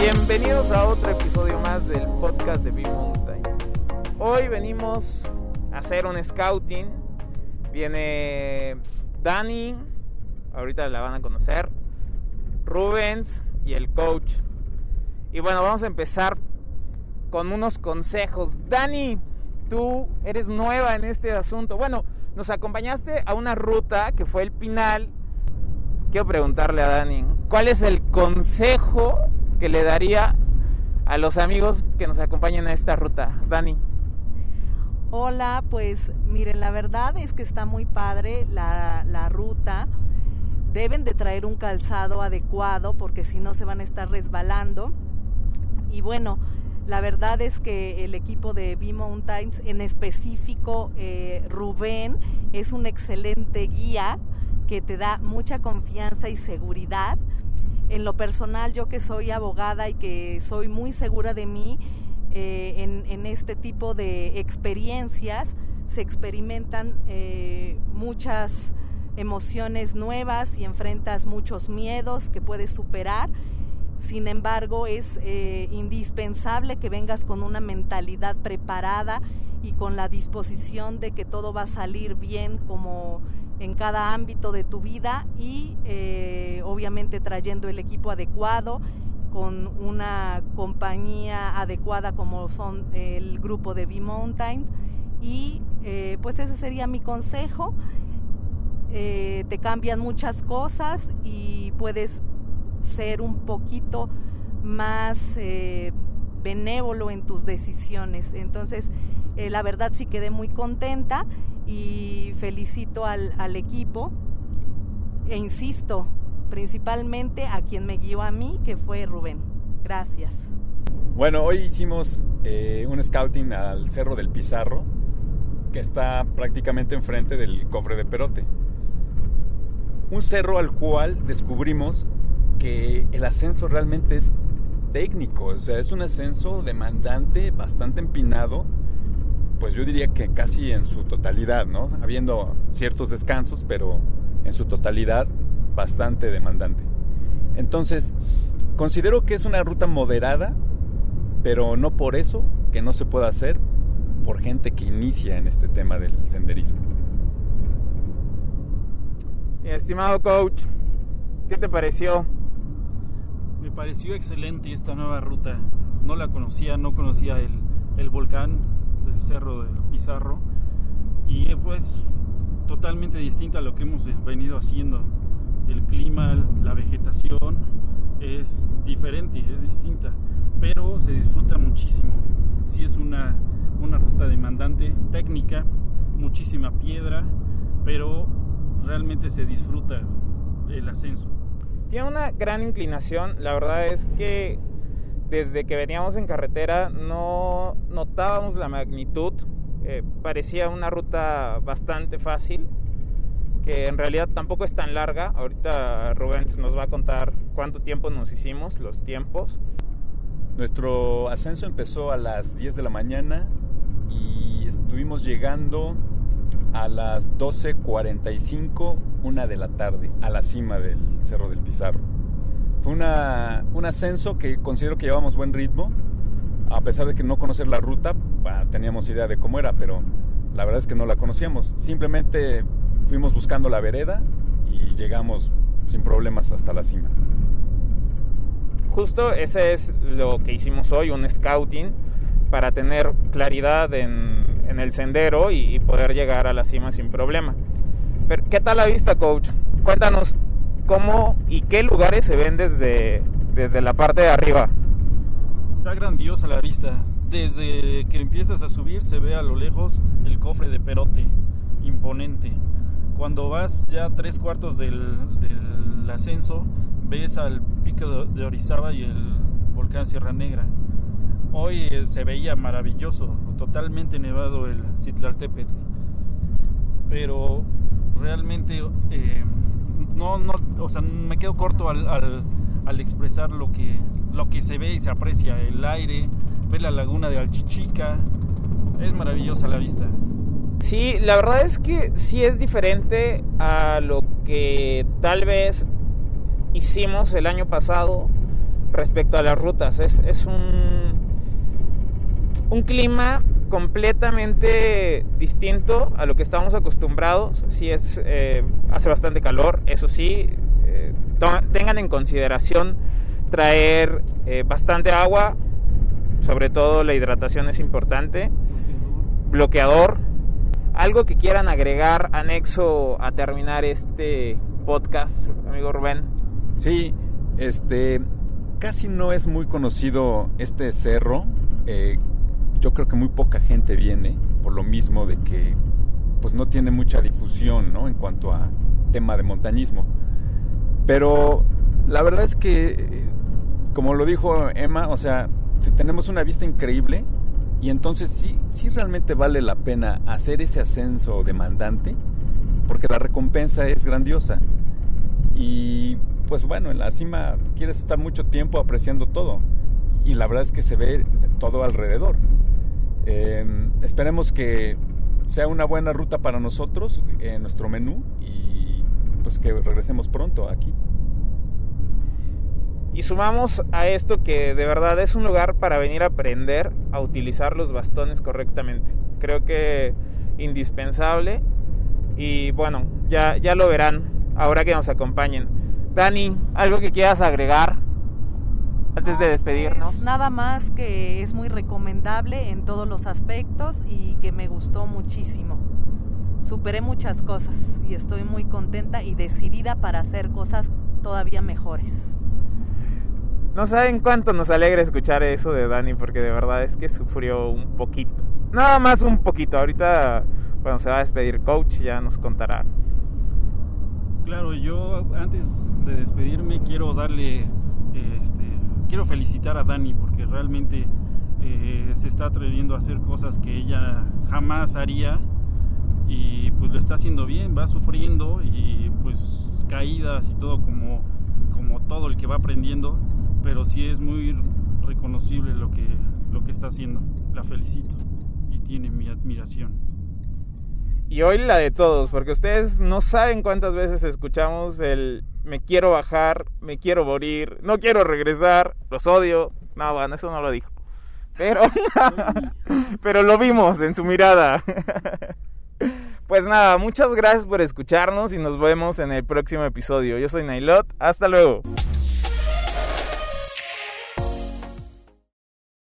Bienvenidos a otro episodio más del podcast de Big Mountain. Hoy venimos a hacer un scouting. Viene Dani, ahorita la van a conocer, Rubens y el coach. Y bueno, vamos a empezar con unos consejos. Dani, tú eres nueva en este asunto. Bueno, nos acompañaste a una ruta que fue el Pinal. Quiero preguntarle a Dani, ¿cuál es el consejo que le daría a los amigos que nos acompañan a esta ruta? Dani. Hola, pues miren, la verdad es que está muy padre la, la ruta. Deben de traer un calzado adecuado porque si no se van a estar resbalando. Y bueno, la verdad es que el equipo de B-Mountains, en específico eh, Rubén, es un excelente guía que te da mucha confianza y seguridad. En lo personal, yo que soy abogada y que soy muy segura de mí, eh, en, este tipo de experiencias se experimentan eh, muchas emociones nuevas y enfrentas muchos miedos que puedes superar. Sin embargo, es eh, indispensable que vengas con una mentalidad preparada y con la disposición de que todo va a salir bien como en cada ámbito de tu vida y eh, obviamente trayendo el equipo adecuado con una compañía adecuada como son el grupo de B-Mountain y eh, pues ese sería mi consejo. te cambian muchas cosas y puedes ser un poquito más eh, benévolo en tus decisiones. Entonces, eh, la verdad sí quedé muy contenta y felicito al, equipo e insisto, principalmente a quien me guió a mí, que fue Rubén. Gracias. Bueno, hoy hicimos eh, un scouting al Cerro del Pizarro, que está prácticamente enfrente del cofre de Perote. Un cerro al cual descubrimos que el ascenso realmente es técnico, o sea, es un ascenso demandante, bastante empinado, pues yo diría que casi en su totalidad, ¿no? Habiendo ciertos descansos, pero en su totalidad bastante demandante. Entonces, considero que es una ruta moderada, pero no por eso que no se pueda hacer por gente que inicia en este tema del senderismo. estimado coach, ¿qué te pareció? Me pareció excelente esta nueva ruta. No la conocía, no conocía el, el volcán del Cerro del Pizarro. Y pues totalmente distinta a lo que hemos venido haciendo. El clima, la vegetación es diferente, es distinta, pero se disfruta muchísimo. Sí es una, una ruta demandante, técnica, muchísima piedra, pero realmente se disfruta el ascenso. Tiene una gran inclinación, la verdad es que desde que veníamos en carretera no notábamos la magnitud, eh, parecía una ruta bastante fácil, que en realidad tampoco es tan larga, ahorita Rubén nos va a contar cuánto tiempo nos hicimos, los tiempos. Nuestro ascenso empezó a las 10 de la mañana y estuvimos llegando a las 12.45, una de la tarde, a la cima del Cerro del Pizarro. Fue una, un ascenso que considero que llevamos buen ritmo, a pesar de que no conocer la ruta, teníamos idea de cómo era, pero la verdad es que no la conocíamos. Simplemente fuimos buscando la vereda y llegamos sin problemas hasta la cima. Justo ese es lo que hicimos hoy, un scouting, para tener claridad en, en el sendero y, y, poder llegar a la cima sin problema. Pero, ¿Qué tal la vista, coach? Cuéntanos cómo y qué lugares se ven desde, desde la parte de arriba. Está grandiosa la vista. Desde que empiezas a subir se ve a lo lejos el cofre de Perote, imponente. Cuando vas ya tres cuartos del, ascenso, ves al pico de Orizaba y el volcán Sierra Negra. Hoy se veía maravilloso, totalmente nevado el Citlaltépetl. Pero realmente eh, no, no, o sea, me quedo corto al, al, al, expresar lo que, lo que se ve y se aprecia, el aire, ver la laguna de Alchichica, es maravillosa la vista. Sí, la verdad es que sí es diferente a lo que tal vez hicimos el año pasado respecto a las rutas. Es, es un, un clima completamente distinto a lo que estamos acostumbrados. Sí es, eh, hace bastante calor, eso sí. Eh, tengan en consideración traer eh, bastante agua, sobre todo la hidratación es importante. Bloqueador. Algo que quieran agregar anexo a terminar este podcast, amigo Rubén. Sí, este casi no es muy conocido este cerro. Yo creo que muy poca gente viene por lo mismo de que pues no tiene mucha difusión ¿no? en cuanto a tema de montañismo. Pero la verdad es que, como lo dijo Emma, o sea, tenemos una vista increíble y entonces sí, sí realmente vale la pena hacer ese ascenso demandante porque la recompensa es grandiosa. Y pues bueno, en la cima quieres estar mucho tiempo apreciando todo y la verdad es que se ve todo alrededor. Em, esperemos que sea una buena ruta para nosotros en nuestro menú y pues que regresemos pronto aquí. Y sumamos a esto que de verdad es un lugar para venir a aprender a utilizar los bastones correctamente. Creo que indispensable y bueno, ya, ya lo verán ahora que nos acompañen. Dani, ¿algo que quieras agregar antes de despedirnos? Pues nada más que es muy recomendable en todos los aspectos y que me gustó muchísimo. Superé muchas cosas y estoy muy contenta y decidida para hacer cosas todavía mejores. No saben cuánto nos alegra escuchar eso de Dani porque de verdad es que sufrió un poquito. Nada más un poquito. Ahorita cuando se va a despedir coach ya nos contará. Claro, yo antes de despedirme quiero darle este, quiero felicitar a Dani porque realmente eh, se está atreviendo a hacer cosas que ella jamás haría y pues lo está haciendo bien, va sufriendo y pues caídas y todo como, como todo el que va aprendiendo, pero sí es muy reconocible lo que, lo que está haciendo. La felicito y tiene mi admiración. Y hoy la de todos, porque ustedes no saben cuántas veces escuchamos el me quiero bajar, me quiero morir, no quiero regresar, los odio. No, eso no lo dijo. Pero, pero lo vimos en su mirada. Pues nada, muchas gracias por escucharnos y nos vemos en el próximo episodio. Yo soy Nailot, hasta luego.